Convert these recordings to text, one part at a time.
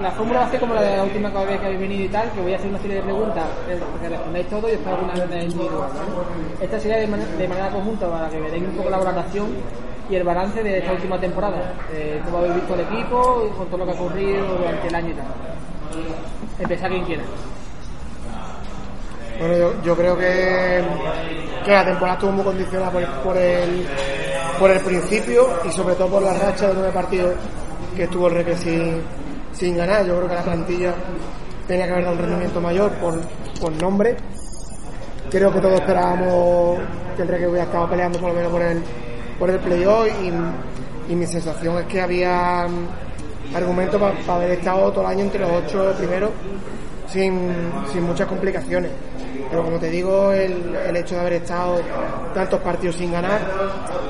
La fórmula va a ser como la de la última vez que habéis venido y tal, que voy a hacer una serie de preguntas eh, que respondáis todo y después alguna vez individual. ¿vale? Esta sería de, man de, manera conjunta para que veáis un poco la valoración y el balance de esta última temporada. Eh, cómo habéis visto el equipo, con todo lo que ha ocurrido durante el año y tal. Empezar quien quiera. Bueno, yo, creo que, la temporada estuvo muy condicionada por, el, por el principio y sobre todo por la racha de nueve partidos que estuvo el Reque sin ganar. Yo creo que la plantilla tenía que haber dado un rendimiento mayor por, por nombre. Creo que todos esperábamos que el Reque hubiera estado peleando por lo menos por el, por el playoff y, y mi sensación es que había argumentos para pa haber estado todo el año entre los ocho primeros sin, sin muchas complicaciones. Pero como te digo, el, el, hecho de haber estado tantos partidos sin ganar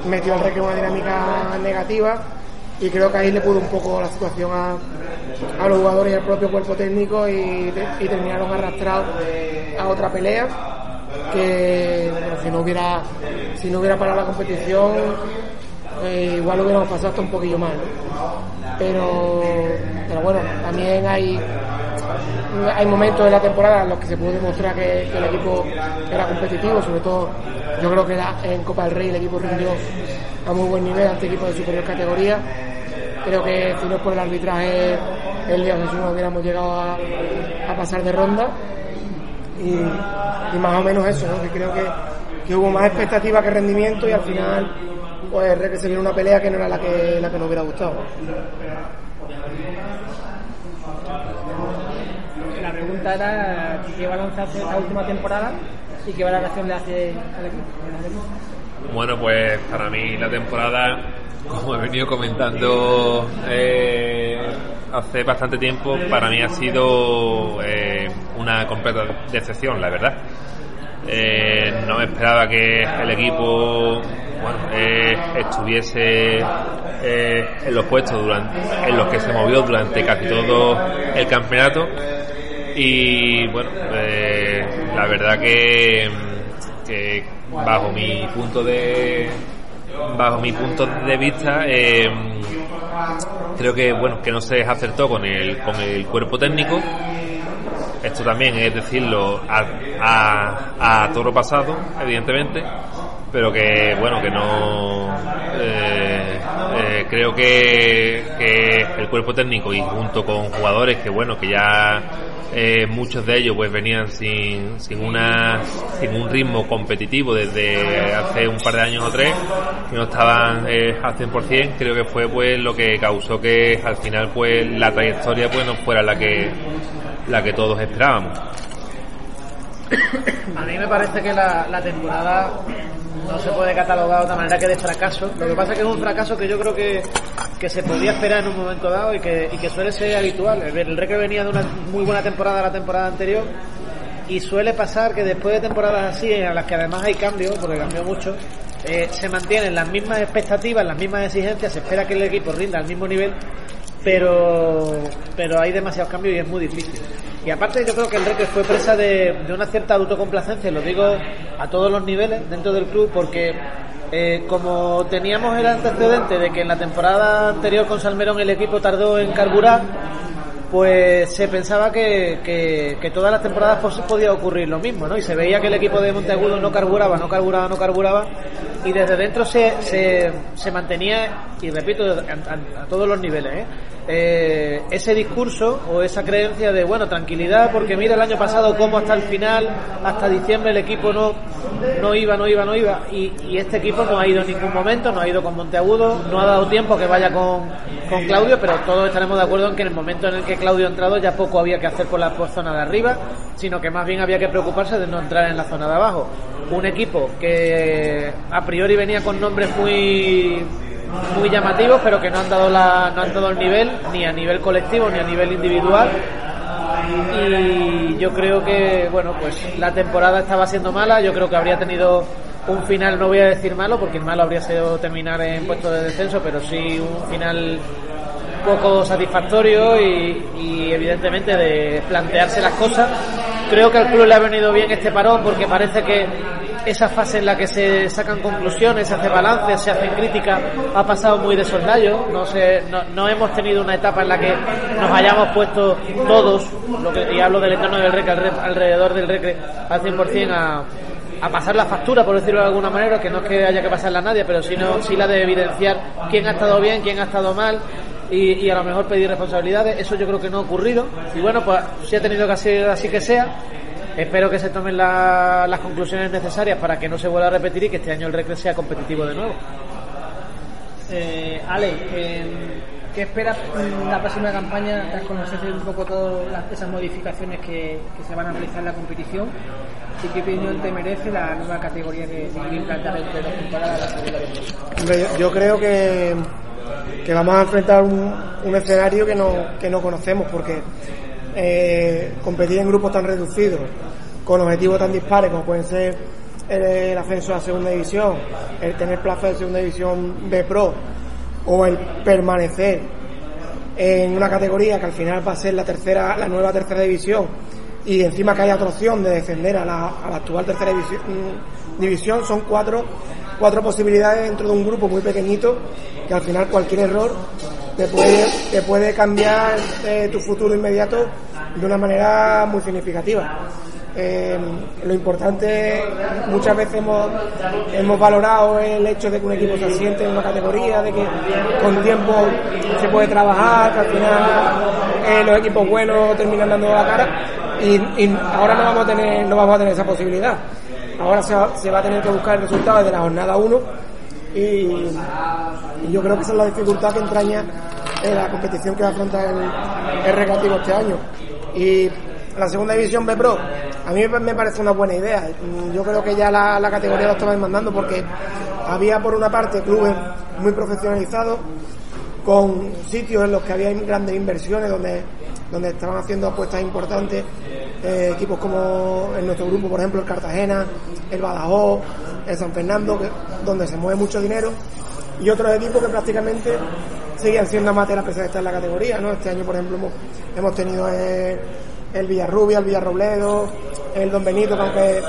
metió al Reque una dinámica negativa y creo que ahí le pudo un poco la situación a, a los jugadores y al propio cuerpo técnico y, y terminaron arrastrados a otra pelea que si no hubiera si no hubiera parado la competición eh, igual hubiéramos pasado hasta un poquillo más pero pero bueno también hay hay momentos de la temporada en los que se pudo demostrar que, el equipo era competitivo, sobre todo yo creo que en Copa del Rey el equipo rindió a muy buen nivel ante equipos de superior categoría. Creo que si por el arbitraje el día Jesús no hubiéramos llegado a, pasar de ronda y, más o menos eso, ¿no? que creo que, hubo más expectativa que rendimiento y al final pues se vio una pelea que no era la que, la que nos hubiera gustado. la pregunta era qué balance hace esta última temporada y qué valoración le hace al equipo. Bueno, pues para mí la temporada, como he venido comentando eh, hace bastante tiempo, para mí ha sido eh, una completa decepción, la verdad. Eh, no me esperaba que el equipo eh, estuviese en los puestos durante, en los que se movió durante casi todo el campeonato y bueno la verdad que, bajo mi punto de bajo mi punto de vista eh, creo que bueno que no se acertó con el con el cuerpo técnico. Esto también es decirlo a, a, a toro pasado evidentemente pero que bueno que no eh, creo que, que, el cuerpo técnico y junto con jugadores que bueno que ya eh, muchos de ellos pues venían sin, sin una sin un ritmo competitivo desde hace un par de años o tres que no estaban eh, al 100% creo que fue pues lo que causó que al final pues la trayectoria pues no fuera la que la que todos esperábamos. A mí me parece que la, la temporada no se puede catalogar de otra manera que de fracaso. Lo que pasa es que es un fracaso que yo creo que, que se podía esperar en un momento dado y que, y que suele ser habitual. El, el Reque venía de una muy buena temporada la temporada anterior y suele pasar que después de temporadas así, en las que además hay cambios, porque cambió mucho, eh, se mantienen las mismas expectativas, las mismas exigencias, se espera que el equipo rinda al mismo nivel, pero, pero hay demasiados cambios y es muy difícil. Y aparte yo creo que el Reque fue presa de, de una cierta autocomplacencia, lo digo a todos los niveles dentro del club, porque eh, como teníamos el antecedente de que en la temporada anterior con Salmerón el equipo tardó en carburar, pues se pensaba que, que, que todas las temporadas pues, podía ocurrir lo mismo, ¿no? Y se veía que el equipo de Monteagudo no carburaba, no carburaba, no carburaba, y desde dentro se, se, se mantenía, y repito, a, todos los niveles, ¿eh? Eh, ese discurso o esa creencia de bueno tranquilidad porque mira el año pasado cómo hasta el final hasta diciembre el equipo no no iba no iba no iba y, y, este equipo no ha ido en ningún momento no ha ido con Monteagudo no ha dado tiempo que vaya con, con Claudio pero todos estaremos de acuerdo en que en el momento en el que Claudio ha entrado ya poco había que hacer por la zona de arriba sino que más bien había que preocuparse de no entrar en la zona de abajo un equipo que a priori venía con nombres muy muy llamativos, pero que no han dado la, no han dado el nivel, ni a nivel colectivo ni a nivel individual. Y yo creo que, bueno, pues la temporada estaba siendo mala, yo creo que habría tenido un final, no voy a decir malo, porque el malo habría sido terminar en puesto de descenso, pero sí un final poco satisfactorio y, y evidentemente de plantearse las cosas Creo que al club le ha venido bien este parón porque parece que esa fase en la que se sacan conclusiones, se hace balance, se hacen críticas, ha pasado muy de soldado. No, sé, no, hemos tenido una etapa en la que nos hayamos puesto todos, lo que, y hablo del entorno del REC, alrededor del REC al 100% a, a pasar la factura, por decirlo de alguna manera, que no es que haya que pasarla a nadie, pero sino, sí la de evidenciar quién ha estado bien, quién ha estado mal, y, a lo mejor pedir responsabilidades. Eso yo creo que no ha ocurrido. Y bueno, pues si ha tenido que ser así que sea. Espero que se tomen las conclusiones necesarias para que no se vuelva a repetir y que este año el Recre sea competitivo de nuevo. Eh, Ale, eh, ¿qué esperas en la próxima campaña tras conocer un poco todas esas modificaciones que, se van a realizar en la competición? ¿Y qué opinión te merece la nueva categoría que se implantar entre dos temporadas la segunda Yo creo que que vamos a enfrentar un, un escenario que no, que no conocemos porque eh, competir en grupos tan reducidos, con objetivos tan dispares como pueden ser el, ascenso a segunda división, el tener plaza de segunda división B Pro o el permanecer en una categoría que al final va a ser la tercera, la nueva tercera división y encima que haya otra opción de descender a la, a la actual tercera división, división son cuatro cuatro posibilidades dentro de un grupo muy pequeñito que al final cualquier error te puede, te puede cambiar eh, tu futuro inmediato de una manera muy significativa. Eh, lo importante, muchas veces hemos, hemos valorado el hecho de que un equipo se asiente en una categoría, de que con tiempo se puede trabajar, que al final eh, los equipos buenos terminan dando la cara y, y, ahora no vamos a tener, no vamos a tener esa posibilidad. Ahora se va, a tener que buscar el resultado de la jornada 1 y, yo creo que esa es la dificultad que entraña en la competición que va a afrontar el, el este año. Y la segunda división B Pro, a mí me parece una buena idea. Yo creo que ya la, la categoría lo estaba demandando porque había por una parte clubes muy profesionalizados con sitios en los que había grandes inversiones donde, donde estaban haciendo apuestas importantes eh, equipos como en nuestro grupo, por ejemplo, el Cartagena, el Badajoz, el San Fernando, donde se mueve mucho dinero, y otros equipos que prácticamente seguían siendo amateurs a pesar de estar en la categoría. ¿no? Este año, por ejemplo, hemos, tenido el, el Villarrubia, el Villarrobledo, el Don Benito, que aunque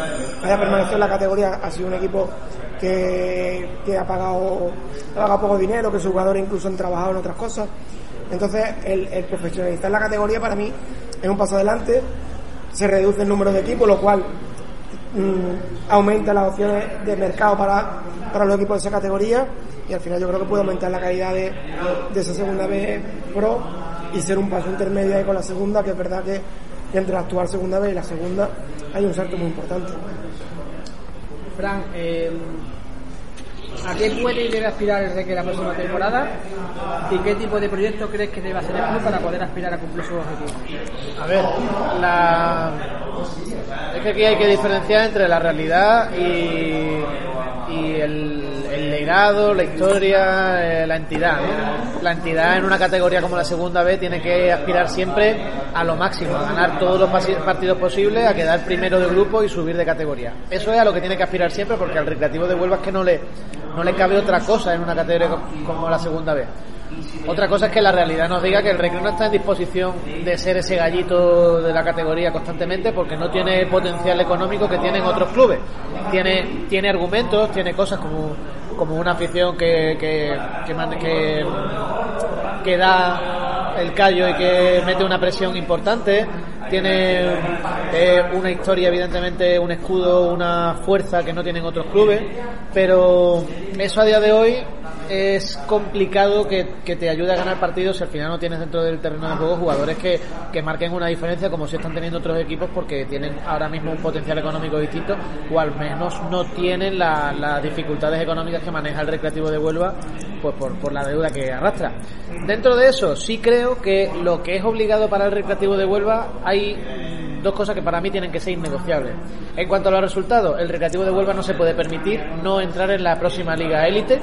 haya permanecido en la categoría, ha sido un equipo que, ha, pagado, ha pagado poco dinero, que sus jugadores incluso han trabajado en otras cosas. Entonces, el, el profesionalizar la categoría para mí es un paso adelante se reduce el número de equipos, lo cual mm, aumenta las opciones de mercado para, para los equipos de esa categoría y al final yo creo que puede aumentar la calidad de, de esa segunda vez Pro y ser un paso intermedio ahí con la segunda, que es verdad que, entre la actual segunda vez y la segunda hay un salto muy importante. Fran, eh, ¿A qué puede y debe aspirar el Reque la próxima temporada? ¿Y qué tipo de proyecto crees que debe hacer el para poder aspirar a cumplir sus objetivos? A ver, la... es que aquí hay que diferenciar entre la realidad y, y el, la historia, eh, la entidad. La entidad en una categoría como la segunda B tiene que aspirar siempre a lo máximo, a ganar todos los partidos posibles, a quedar primero de grupo y subir de categoría. Eso es a lo que tiene que aspirar siempre porque al recreativo de Huelva es que no le no le cabe otra cosa en una categoría como la segunda vez. Otra cosa es que la realidad nos diga que el Recreo no está en disposición de ser ese gallito de la categoría constantemente porque no tiene el potencial económico que tienen otros clubes. Tiene, tiene argumentos, tiene cosas como, como una afición que, que, que, que da el callo y que mete una presión importante. Tiene eh, una historia, evidentemente, un escudo, una fuerza que no tienen otros clubes, pero eso a día de hoy es complicado que, te ayude a ganar partidos si al final no tienes dentro del terreno de juego jugadores que, que marquen una diferencia como si están teniendo otros equipos porque tienen ahora mismo un potencial económico distinto o al menos no tienen las dificultades económicas que maneja el Recreativo de Huelva pues por, por la deuda que arrastra. Dentro de eso sí creo que lo que es obligado para el Recreativo de Huelva hay dos cosas que para mí tienen que ser innegociables. En cuanto a los resultados, el Recreativo de Huelva no se puede permitir no entrar en la próxima Liga Élite,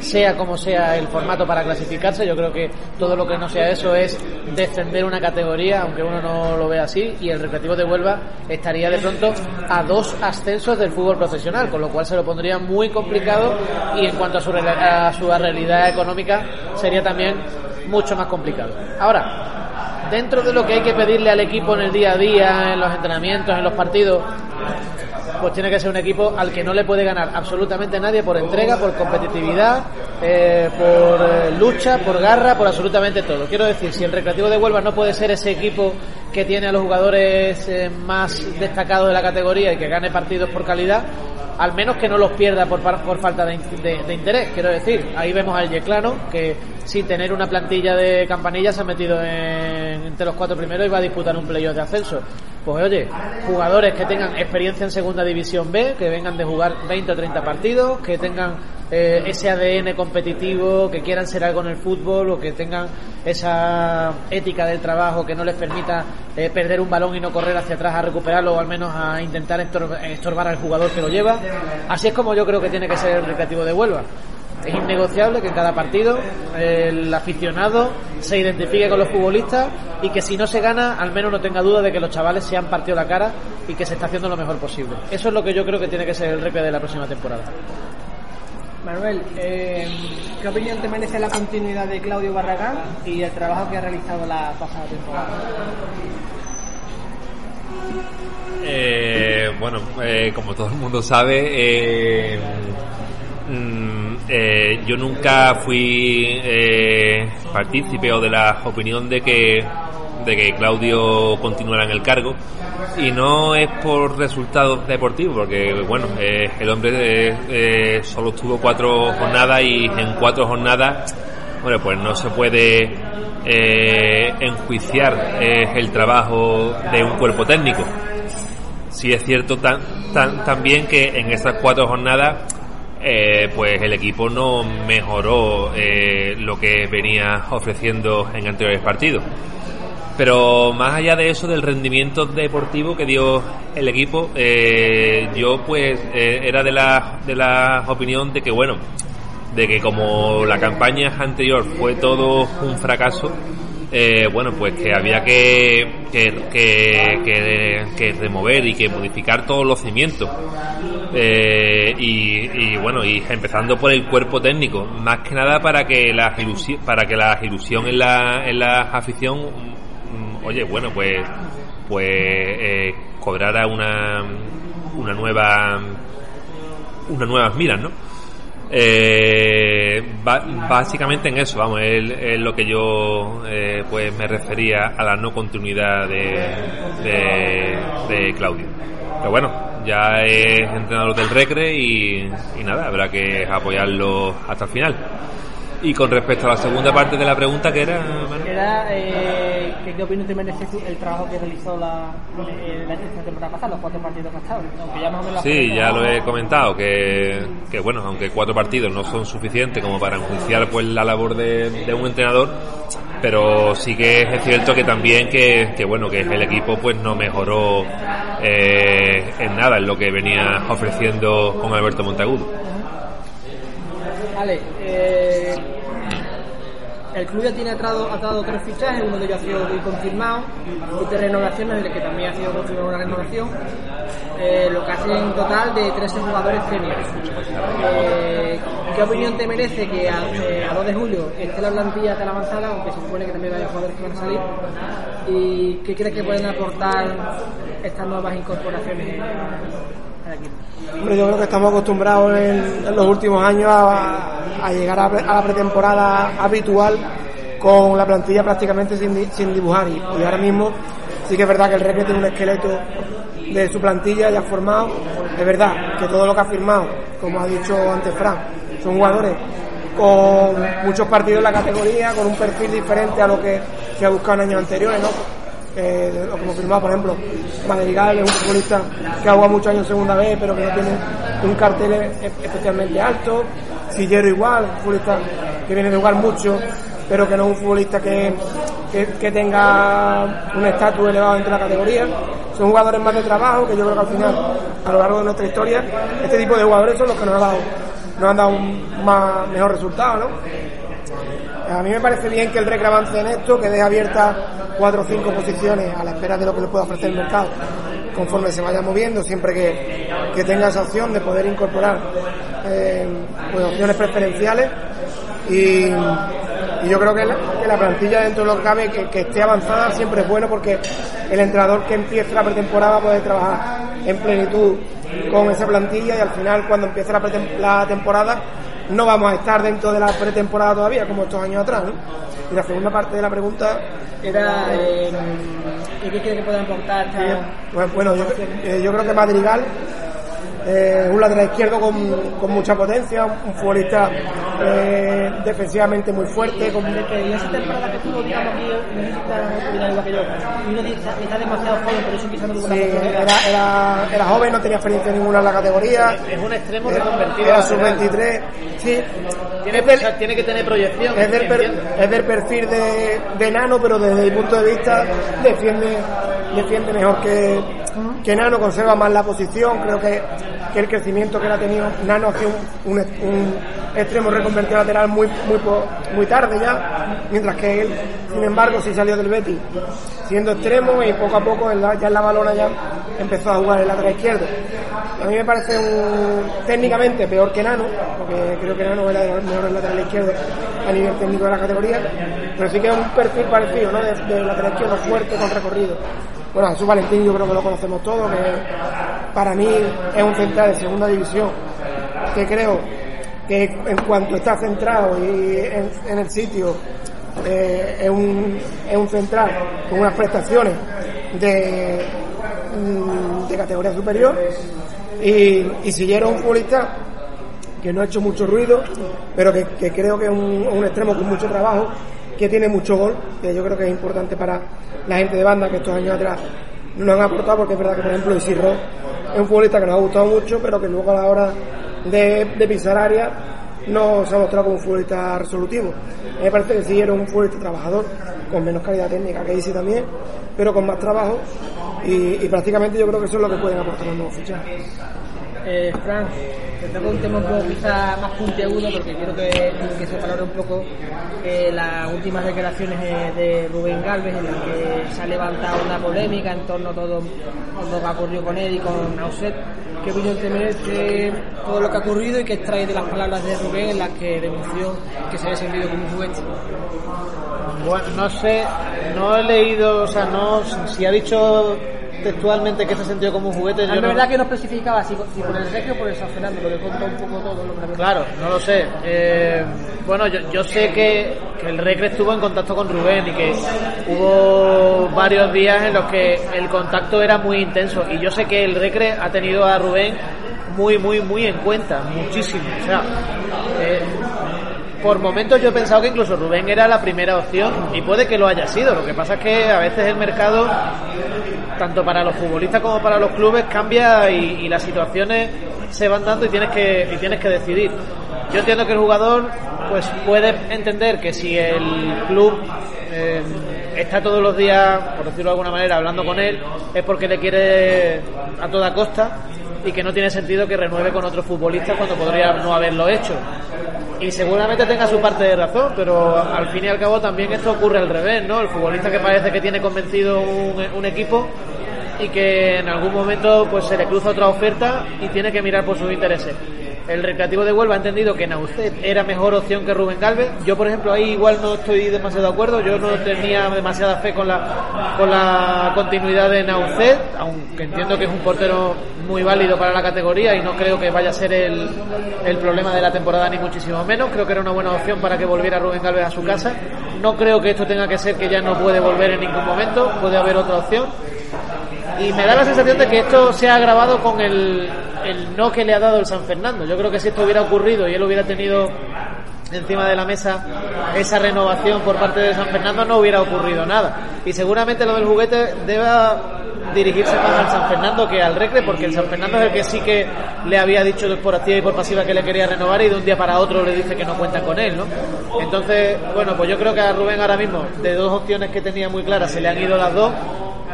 sea como sea el formato para clasificarse. Yo creo que todo lo que no sea eso es descender una categoría, aunque uno no lo vea así, y el Recreativo de Huelva estaría de pronto a dos ascensos del fútbol profesional, con lo cual se lo pondría muy complicado y en cuanto a su, a su realidad económica sería también mucho más complicado. Ahora, dentro de lo que hay que pedirle al equipo en el día a día, en los entrenamientos, en los partidos, pues tiene que ser un equipo al que no le puede ganar absolutamente nadie por entrega, por competitividad, eh, por eh, lucha, por garra, por absolutamente todo. Quiero decir, si el Recreativo de Huelva no puede ser ese equipo que tiene a los jugadores eh, más destacados de la categoría y que gane partidos por calidad, al menos que no los pierda por, por falta de, interés, quiero decir. Ahí vemos al Yeclano, que sin tener una plantilla de campanilla se ha metido entre los cuatro primeros y va a disputar un playoff de ascenso. Pues oye, jugadores que tengan experiencia en Segunda División B, que vengan de jugar 20 o 30 partidos, que tengan eh, ese ADN competitivo, que quieran ser algo en el fútbol o que tengan esa ética del trabajo que no les permita eh, perder un balón y no correr hacia atrás a recuperarlo o al menos a intentar estorbar al jugador que lo lleva. Así es como yo creo que tiene que ser el recreativo de Huelva. Es innegociable que en cada partido el aficionado se identifique con los futbolistas y que si no se gana, al menos no tenga duda de que los chavales se han partido la cara y que se está haciendo lo mejor posible. Eso es lo que yo creo que tiene que ser el recreo de la próxima temporada. Manuel, eh, ¿qué opinión te merece la continuidad de Claudio Barragán y el trabajo que ha realizado la pasada temporada? Eh, bueno, eh, como todo el mundo sabe, mm, yo nunca fui partícipe o de la opinión de que de que Claudio continuara en el cargo. Y no es por resultados deportivos porque bueno eh, el hombre eh, eh, solo tuvo cuatro jornadas y en cuatro jornadas bueno pues no se puede enjuiciar el trabajo de un cuerpo técnico. Si es cierto tan, también que en esas cuatro jornadas pues el equipo no mejoró lo que venía ofreciendo en anteriores partidos pero más allá de eso, del rendimiento deportivo que dio el equipo, eh, yo pues eh, era de la, de la opinión de que, bueno, de que como la campaña anterior fue todo un fracaso, eh, bueno, pues que había que, que, que, remover y que modificar todos los cimientos. y, y, bueno, y empezando por el cuerpo técnico, más que nada para que la ilusión, para que la ilusión en la, en la afición oye, bueno, pues, pues eh, cobrara una, una nueva, unas nuevas miras, ¿no? Eh, básicamente en eso, vamos, es, lo que yo eh, pues me refería a la no continuidad de, de, Claudio. Pero bueno, ya es entrenador del Recre y, y nada, habrá que apoyarlo hasta el final. Y con respecto a la segunda parte de la pregunta, que era? Era, eh, ¿qué opinión te merece el trabajo que realizó la, eh, la temporada pasada, los cuatro partidos que ya Sí, ya lo he comentado, que, que bueno, aunque cuatro partidos no son suficientes como para enjuiciar pues la labor de, de un entrenador, pero sí que es cierto que también que, que bueno, que el equipo pues no mejoró eh, en nada en lo que venía ofreciendo con Alberto Montagudo. Vale, eh, el club ya tiene atado, atado tres fichajes, uno de ellos ha sido confirmado, y tres renovaciones, en el que también ha sido confirmada una renovación, eh, lo que hace en total de 13 jugadores seniors. Eh, ¿Qué opinión te merece que a, 2 eh, de julio esté la plantilla tan avanzada, aunque se supone que también hay jugadores que van a salir? ¿Y qué crees que pueden aportar estas nuevas incorporaciones Hombre, yo creo que estamos acostumbrados en, los últimos años a, llegar a, la pretemporada habitual con la plantilla prácticamente sin, dibujar y, ahora mismo sí que es verdad que el Reque tiene un esqueleto de su plantilla ya formado. Es verdad que todo lo que ha firmado, como ha dicho antes Fran, son jugadores con muchos partidos en la categoría, con un perfil diferente a lo que se ha buscado en años anteriores, ¿no? eh, como firmado, por ejemplo, Madrigal es un futbolista que ha jugado muchos años segunda vez, pero que no tiene un cartel especialmente alto. Sillero igual, un futbolista que viene de jugar mucho, pero que no es un futbolista que, que, tenga un estatus elevado dentro de la categoría. Son jugadores más de trabajo, que yo creo que al final, a lo largo de nuestra historia, este tipo de jugadores son los que nos han dado, nos han dado un más, mejor resultado, ¿no? A mí me parece bien que el Recre avance en esto, que deje abiertas cuatro o cinco posiciones a la espera de lo que le pueda ofrecer el mercado conforme se vaya moviendo, siempre que, que tenga esa opción de poder incorporar eh, pues, opciones preferenciales. Y, yo creo que la, plantilla dentro de lo que cabe, que, esté avanzada, siempre es bueno porque el entrenador que empiece la pretemporada puede trabajar en plenitud con esa plantilla y al final cuando empiece la temporada no vamos a estar dentro de la pretemporada todavía como estos años atrás. ¿no? Y la segunda parte de la pregunta Era, eh, ¿y ¿qué crees que puede aportar bueno, yo, eh, yo creo que Madrigal eh, un lateral izquierdo con, con mucha potencia, un futbolista eh, defensivamente muy fuerte, con, que en esa temporada que estuvo, digamos, aquí, no está opinando igual que yo, y uno dice, está demasiado joven, por eso quizás no tuvo la Sí, era, era, era joven, no tenía experiencia ninguna en la categoría. Es un extremo Era, reconvertido. era lateral. sub-23. Sí, Tiene, es del, o sea, tiene que tener proyección. es del per- entiendo. es del perfil de, de Nano, pero desde mi punto de vista defiende, defiende mejor que, que Nano, conserva más la posición. Creo que, que el crecimiento que ha tenido, Nano hace un, un, un extremo reconvertido lateral muy, muy, muy tarde ya, mientras que él, sin embargo, sí salió del Betis siendo extremo y poco a poco en la- ya en la balona ya empezó a jugar el lateral izquierdo. A mí me parece un, técnicamente peor que Nano, porque creo que Nano era el mejor lateral izquierdo a nivel técnico de la categoría, pero sí que es un perfil parecido, ¿no? De, de lateral izquierdo fuerte con recorrido. Bueno, Jesús Valentín yo creo que lo conocemos todos, que para mí es un central de segunda división, que creo que en cuanto está centrado y en, el sitio eh, es, un, es un central con unas prestaciones de, mm, de categoría superior y, y Sillero es un futbolista que no ha hecho mucho ruido pero que, creo que es un, extremo con mucho trabajo que tiene mucho gol que yo creo que es importante para la gente de banda que estos años atrás no han aportado porque es verdad que por ejemplo Isidro es un futbolista que nos ha gustado mucho pero que luego a la hora de, pisar área no se ha mostrado como un futbolista resolutivo. Me parece que sí era un futbolista trabajador, con menos calidad técnica que Isi también, pero con más trabajo y, prácticamente yo creo que eso es lo que pueden aportar los nuevos fichajes. Eh, Fran, te toco un tema un poco quizá más puntiagudo porque quiero que, que se valore un poco eh, las últimas declaraciones eh, de Rubén Galvez en las que se ha levantado una polémica en torno a todo lo que ha ocurrido con él y con Nauset. ¿Qué opinión te merece todo lo que ha ocurrido y qué extrae de las palabras de Rubén en las que denunció que se había sentido como un juguete? Bueno, no sé, no he leído, o sea, no, si ha dicho textualmente que se sentido como un juguete, no, verdad que no especificaba si, si por el Regio o por el San Fernando, lo que contó un poco todo lo que Claro, no lo sé. Eh, bueno, yo, yo sé que, que el Recre estuvo en contacto con Rubén y que hubo varios días en los que el contacto era muy intenso. Y yo sé que el Recre ha tenido a Rubén muy, muy, muy en cuenta, muchísimo. O sea, eh, por momentos yo he pensado que incluso Rubén era la primera opción y puede que lo haya sido. Lo que pasa es que a veces el mercado, tanto para los futbolistas como para los clubes, cambia y, las situaciones se van dando y tienes que, y tienes que decidir. Yo entiendo que el jugador pues puede entender que si el club eh, está todos los días, por decirlo de alguna manera, hablando con él, es porque le quiere a toda costa y que no tiene sentido que renueve con otro futbolista cuando podría no haberlo hecho. Y seguramente tenga su parte de razón, pero al fin y al cabo también esto ocurre al revés, ¿no? El futbolista que parece que tiene convencido un, equipo y que en algún momento pues se le cruza otra oferta y tiene que mirar por sus intereses. El Recreativo de Huelva ha entendido que Naucet era mejor opción que Rubén Galvez. Yo, por ejemplo, ahí igual no estoy demasiado de acuerdo. Yo no tenía demasiada fe con la, con la continuidad de Naucet, aunque entiendo que es un portero muy válido para la categoría y no creo que vaya a ser el, el problema de la temporada ni muchísimo menos. Creo que era una buena opción para que volviera Rubén Galvez a su casa. No creo que esto tenga que ser que ya no puede volver en ningún momento. Puede haber otra opción y me da la sensación de que esto se ha agravado con el, el no que le ha dado el San Fernando. Yo creo que si esto hubiera ocurrido y él hubiera tenido encima de la mesa esa renovación por parte de San Fernando no hubiera ocurrido nada. Y seguramente lo del juguete deba dirigirse más al San Fernando que al Recre, porque el San Fernando es el que sí que le había dicho por activa y por pasiva que le quería renovar y de un día para otro le dice que no cuenta con él, ¿no? Entonces, bueno, pues yo creo que a Rubén ahora mismo, de dos opciones que tenía muy claras, se le han ido las dos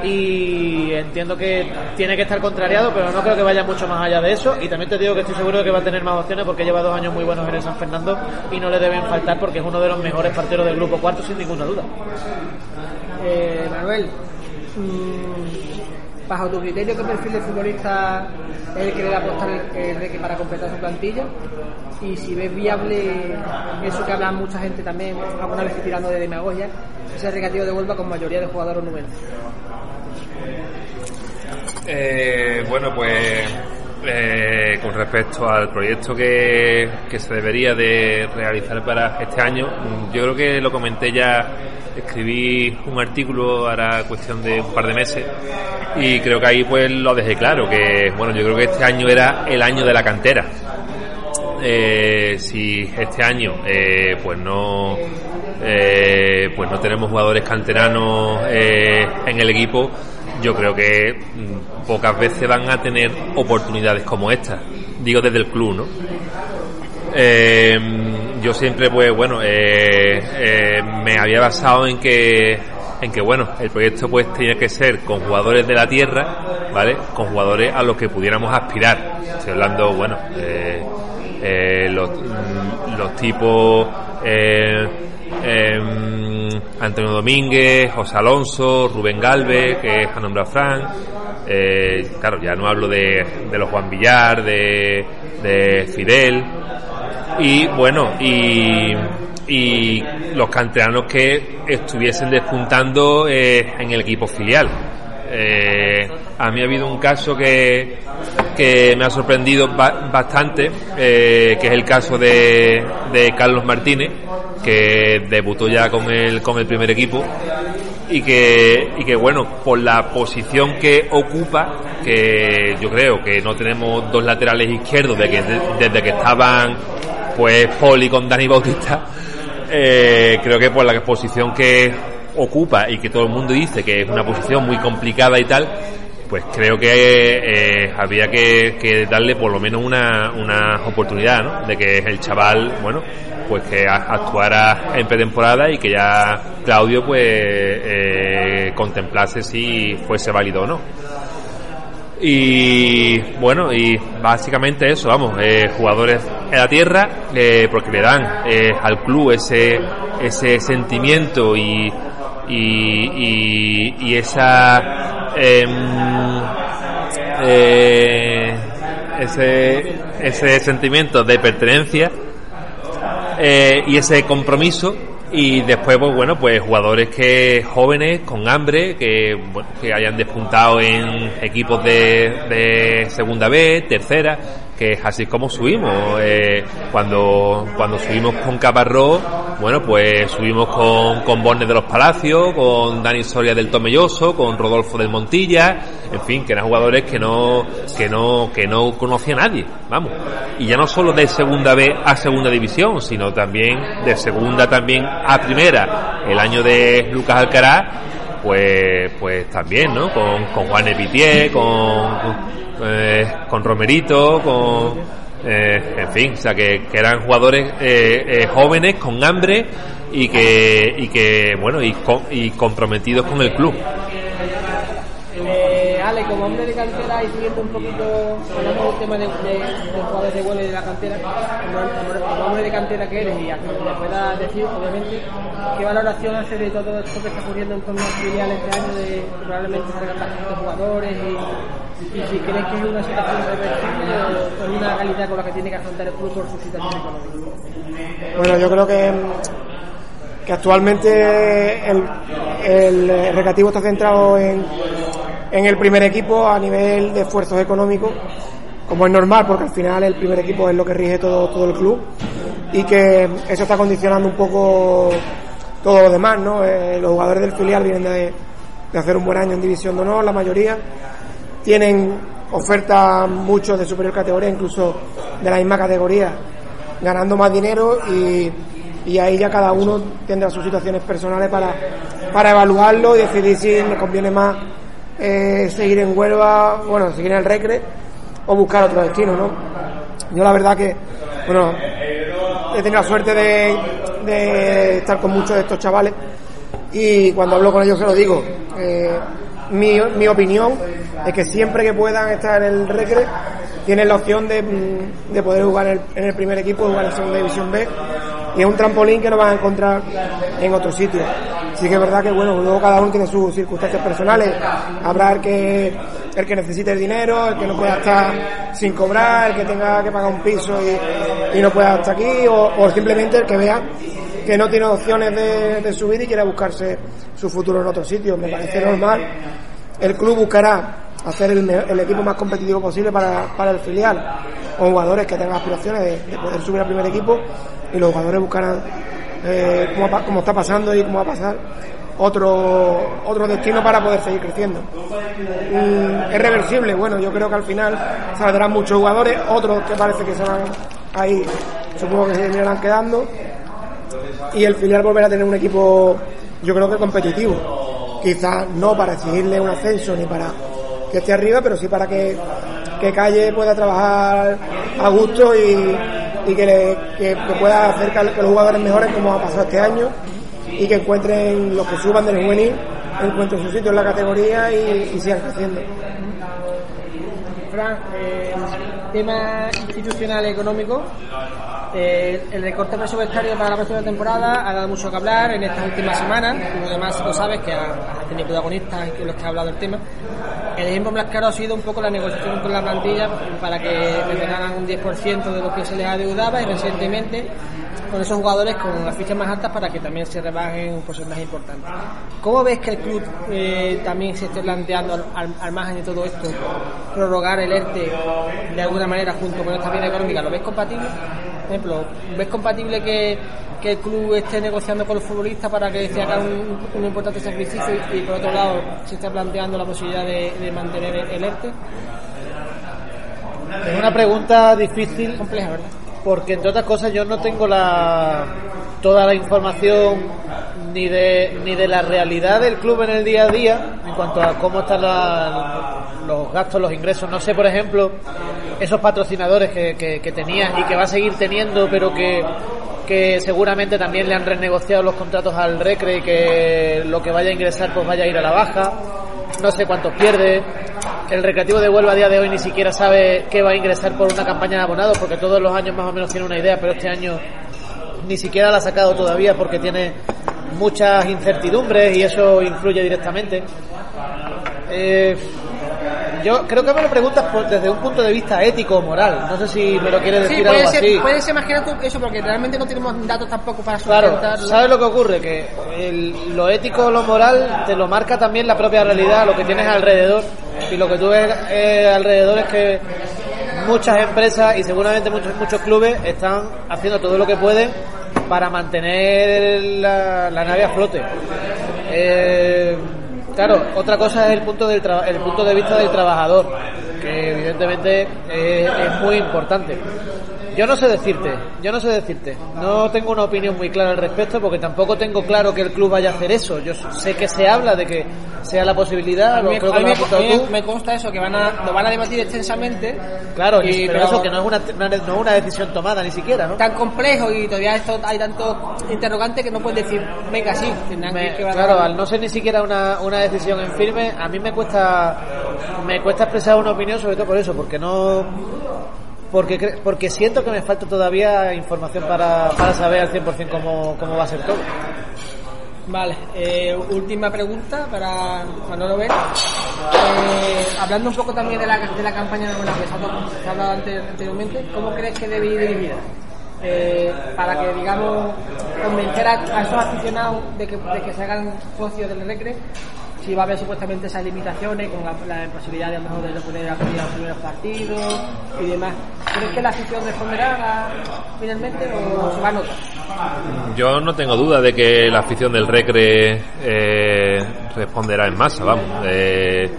y entiendo que tiene que estar contrariado, pero no creo que vaya mucho más allá de eso. Y también te digo que estoy seguro de que va a tener más opciones porque lleva dos años muy buenos en el San Fernando y no le deben faltar porque es uno de los mejores partidos del grupo cuarto, sin ninguna duda. Eh, Manuel, mm, bajo tu criterio, ¿qué perfil de futbolista es el que debe apostar el, para completar su plantilla? Y si ves viable eso que habla mucha gente también, alguna vez tirando de demagogia, ese recreativo de Huelva con mayoría de jugadores números. Eh, bueno, pues eh, con respecto al proyecto que, que, se debería de realizar para este año, yo creo que lo comenté ya, escribí un artículo ahora cuestión de un par de meses y creo que ahí pues lo dejé claro, que bueno, yo creo que este año era el año de la cantera. Eh, si este año eh, pues no eh, pues no tenemos jugadores canteranos eh, en el equipo yo creo que mm, pocas veces van a tener oportunidades como esta. Digo desde el club, ¿no? Eh, yo siempre, pues bueno, eh, eh, me había basado en que, en que bueno, el proyecto pues tenía que ser con jugadores de la tierra, ¿vale? Con jugadores a los que pudiéramos aspirar. Estoy hablando, bueno, los, mm, los tipos. Antonio Domínguez, José Alonso, Rubén Galvez, que es nombrado Frank. Eh, claro, ya no hablo de, los Juan Villar, de, de Fidel. Y bueno, y, y los canteranos que estuviesen despuntando eh, en el equipo filial. Eh, a mí ha habido un caso que, que me ha sorprendido bastante, eh, que es el caso de, de Carlos Martínez, que debutó ya con el, con el primer equipo y que, y que bueno, por la posición que ocupa, que yo creo que no tenemos dos laterales izquierdos desde que, desde que estaban pues Poli con Dani Bautista, eh, creo que por la posición que ocupa y que todo el mundo dice que es una posición muy complicada y tal, pues creo que eh, había que, darle por lo menos una, una oportunidad, ¿no? De que el chaval, bueno, pues que actuara en pretemporada y que ya Claudio pues eh, contemplase si fuese válido o no. Y bueno, y básicamente eso, vamos, eh, jugadores en la tierra, eh, porque le dan eh, al club ese, ese sentimiento y, y, y, esa em, eh, ese, ese sentimiento de pertenencia eh, y ese compromiso y después pues bueno pues jugadores que jóvenes con hambre que que hayan despuntado en equipos de, de segunda B tercera que es así como subimos. Eh, cuando, cuando subimos con Caparrós, bueno, pues subimos con, con Bornes de los Palacios, con Dani Soria del Tomelloso, con Rodolfo del Montilla, en fin, que eran jugadores que no, que no, que no conocía nadie, vamos. Y ya no solo de segunda B a segunda división, sino también de segunda también a primera. El año de Lucas Alcaraz, pues, pues también, ¿no? Con, con Juan Epitié, con, eh, con Romerito, con, eh, en fin, o sea, que, eran jugadores eh, jóvenes, con hambre y que, y que bueno, y, y comprometidos con el club. Como hombre de cantera y siguiendo un poquito, hablando del tema de, de, jugadores de vuelo y de la cantera, como, hombre de cantera que eres y a que me puedas decir, obviamente, ¿qué valoración hace de todo esto que está ocurriendo en torno al filial este año de probablemente salgan bastantes jugadores y, y, si crees que es una situación reversible o una calidad con la que tiene que afrontar el club por su situación económica? Bueno, yo creo que que actualmente el, el recreativo está centrado en, en el primer equipo a nivel de esfuerzos económicos, como es normal, porque al final el primer equipo es lo que rige todo, todo el club y que eso está condicionando un poco todo lo demás, ¿no? Eh, los jugadores del filial vienen de, de, hacer un buen año en División de Honor, la mayoría tienen ofertas muchos de superior categoría, incluso de la misma categoría, ganando más dinero y, y ahí ya cada uno tendrá sus situaciones personales para, para evaluarlo y decidir si le conviene más eh, seguir en Huelva, bueno, seguir en el Recre o buscar otro destino, ¿no? Yo la verdad que, bueno, he tenido la suerte de, estar con muchos de estos chavales y cuando hablo con ellos se lo digo. Eh, mi, opinión es que siempre que puedan estar en el Recre tienen la opción de, mm, de poder jugar en el, primer equipo, jugar en segunda división B y es un trampolín que no van a encontrar en otro sitio Sí que es verdad que bueno, luego cada uno tiene sus circunstancias personales. Habrá el que el que necesite el dinero, el que no pueda estar sin cobrar, el que tenga que pagar un piso y, no pueda estar aquí, o, o simplemente el que vea que no tiene opciones de, subir y quiere buscarse su futuro en otro sitio. Me parece normal. El club buscará hacer el, el equipo más competitivo posible para, para el filial, con jugadores que tengan aspiraciones de poder subir al primer equipo y los jugadores buscarán, eh, como, está pasando y cómo va a pasar, otro, otro destino para poder seguir creciendo. Mm, es reversible, bueno, yo creo que al final saldrán muchos jugadores, otros que parece que se van ahí, supongo que se irán quedando, y el filial volverá a tener un equipo, yo creo que competitivo. Quizás no para exigirle un ascenso ni para que esté arriba, pero sí para que, que Calle pueda trabajar a gusto y, y que, le- que- pueda hacer que los jugadores mejoren como ha pasado este año y que encuentren los que suban del juvenil, encuentren su sitio en la categoría y, sigan creciendo. Fran, eh, tema institucional económico. Eh, el recorte presupuestario para la próxima temporada ha dado mucho que hablar en estas últimas semanas. Como además lo sabes, que ha, tenido protagonistas que los que ha hablado del tema. El ejemplo más claro ha sido un poco la negociación con la plantilla para que retornaran un 10% de lo que se les adeudaba y recientemente con esos jugadores con las fichas más altas para que también se rebajen un porcentaje importante. ¿Cómo ves que el club eh, también se esté planteando al, al- al margen de todo esto prorrogar el ERTE de alguna manera junto con esta vida económica? ¿Lo ves compatible? Por ejemplo, ¿ves compatible que, que el club esté negociando con los futbolistas para que se haga un, un importante sacrificio y, y por otro lado se esté planteando la posibilidad de, de mantener el ERTE? Es una pregunta difícil Compleja, ¿verdad? porque entre otras cosas yo no tengo la toda la información ni de ni de la realidad del club en el día a día en cuanto a cómo están la- los gastos, los ingresos. No sé, por ejemplo, esos patrocinadores que, que, que tenía y que va a seguir teniendo, pero que que seguramente también le han renegociado los contratos al Recre y que lo que vaya a ingresar pues vaya a ir a la baja. No sé cuántos pierde. El Recreativo de Huelva a día de hoy ni siquiera sabe qué va a ingresar por una campaña de abonados, porque todos los años más o menos tiene una idea, pero este año ni siquiera la ha sacado todavía porque tiene muchas incertidumbres y eso influye directamente. Eh, yo creo que me lo preguntas por- desde un punto de vista ético o moral. No sé si me lo quieres decir Sí, puede algo ser, así. puede ser más que nada eso, porque realmente no tenemos datos tampoco para Claro, sustentarlo. ¿sabes lo que ocurre? Que el- lo ético o lo moral te lo marca también la propia realidad, lo que tienes alrededor. Y lo que tú ves eh, alrededor es que muchas empresas y seguramente muchos, muchos clubes están haciendo todo lo que pueden para mantener la, la nave a flote. Eh, claro, otra cosa es el punto, del el punto de vista del trabajador, que evidentemente eh, es muy importante. Yo no sé decirte, yo no sé decirte. No tengo una opinión muy clara al respecto porque tampoco tengo claro que el club vaya a hacer eso. Yo sé que se habla de que sea la posibilidad, A lo mí, creo a que mí lo has me, apuntado a mí tú. me consta eso, que van a, lo van a debatir extensamente. Claro, y- pero, eso que no es una, una- no es una decisión tomada ni siquiera, ¿no? tan complejo y todavía esto, hay tantos interrogantes que no puedes decir, venga, sí, Me- que- claro, a- al no ser ni siquiera una, una decisión en firme, a mí me cuesta me cuesta expresar una opinión sobre todo por eso, porque no porque porque siento que me falta todavía información para, para saber al 100% cómo, cómo va a ser todo. Vale, eh, última pregunta para Manolo ver. Eh, hablando un poco también de la, de la campaña de Buena que se ha hablado ante- anteriormente, ¿cómo crees que debe ir dirigida? Eh, para que, digamos, convencer a, a esos aficionados de que, de que se hagan socios del Recre, si va a haber supuestamente esas limitaciones con la, posibilidad de a lo mejor de no poder acudir a los primeros partidos y demás. ¿Crees que la afición responderá a- finalmente o se va a notar? Yo no tengo duda de que la afición del Recre eh, responderá en masa, vamos. Eh,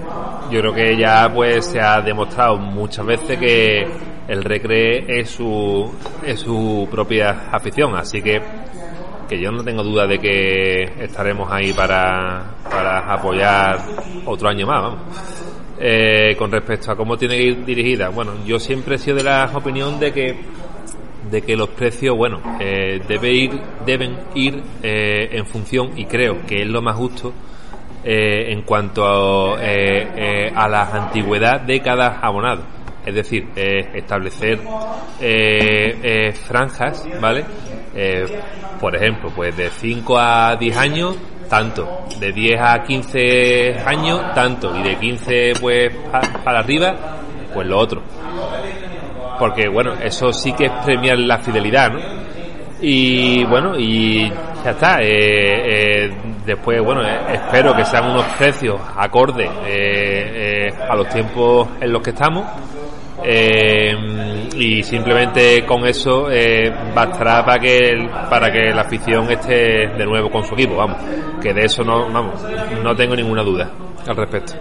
yo creo que ya pues se ha demostrado muchas veces que el Recre es su es su propia afición, así que que yo no tengo duda de que estaremos ahí para, para apoyar otro año más, vamos. Eh, con respecto a cómo tiene que ir dirigida, bueno, yo siempre he sido de la opinión de que de que los precios, bueno, eh, debe ir, deben ir eh, en función, y creo que es lo más justo, eh, en cuanto a, eh, eh, a la antigüedad de cada abonado. Es decir, establecer franjas, ¿vale? Eh, por ejemplo, pues de 5 a 10 años tanto. De 10 a 15 años, tanto. Y de 15 pues para arriba, pues lo otro. Porque bueno, eso sí que es premiar la fidelidad, ¿no? Y bueno, y ya está. Eh, eh, después, bueno, eh, espero que sean unos precios acordes a los tiempos en los que estamos. Y simplemente con eso bastará para que para que la afición esté de nuevo con su equipo, vamos, que de eso no vamos, no tengo ninguna duda al respecto.